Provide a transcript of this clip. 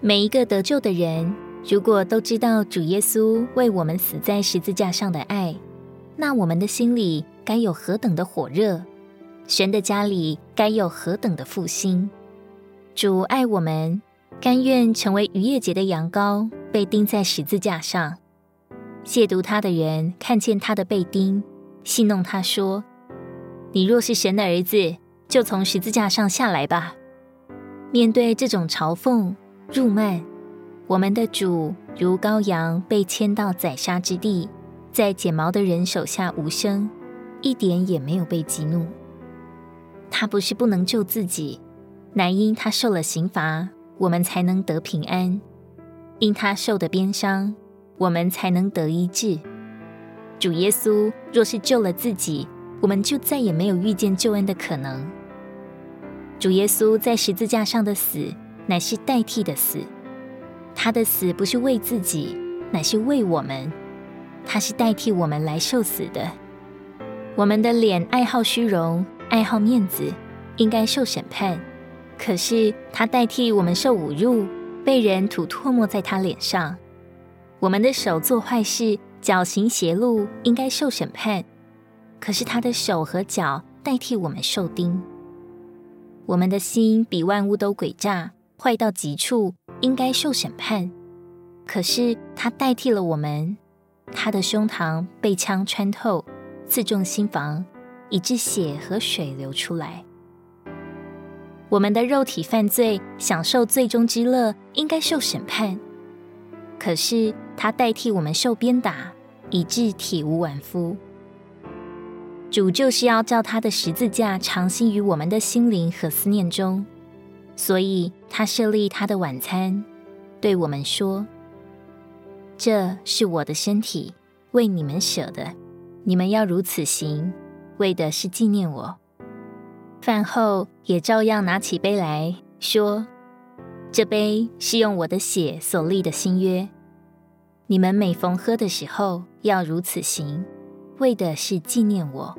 每一个得救的人，如果都知道主耶稣为我们死在十字架上的爱，那我们的心里该有何等的火热，神的家里该有何等的复兴。主爱我们，甘愿成为逾越节的羊羔，被钉在十字架上。亵渎他的人看见他的被钉，戏弄他说：“你若是神的儿子，就从十字架上下来吧。”面对这种嘲讽、辱骂，我们的主如羔羊被牵到宰杀之地，在剪毛的人手下无声，一点也没有被激怒。他不是不能救自己。乃因他受了刑罚，我们才能得平安；因他受的鞭伤，我们才能得医治。主耶稣若是救了自己，我们就再也没有遇见救恩的可能。主耶稣在十字架上的死，乃是代替的死。他的死不是为自己，乃是为我们。他是代替我们来受死的。我们的脸爱好虚荣，爱好面子，应该受审判。可是他代替我们受侮辱，被人吐唾沫在他脸上。我们的手做坏事，脚行邪路，应该受审判。可是他的手和脚代替我们受钉。我们的心比万物都诡诈，坏到极处，应该受审判。可是他代替了我们，他的胸膛被枪穿透，刺中心房，以致血和水流出来。我们的肉体犯罪，享受罪中之乐，应该受审判。可是他代替我们受鞭打，以致体无完肤。主就是要叫他的十字架常新于我们的心灵和思念中，所以他设立他的晚餐，对我们说：“这是我的身体，为你们舍的，你们要如此行，为的是纪念我。”饭后也照样拿起杯来说：“这杯是用我的血所立的新约。你们每逢喝的时候，要如此行，为的是纪念我。”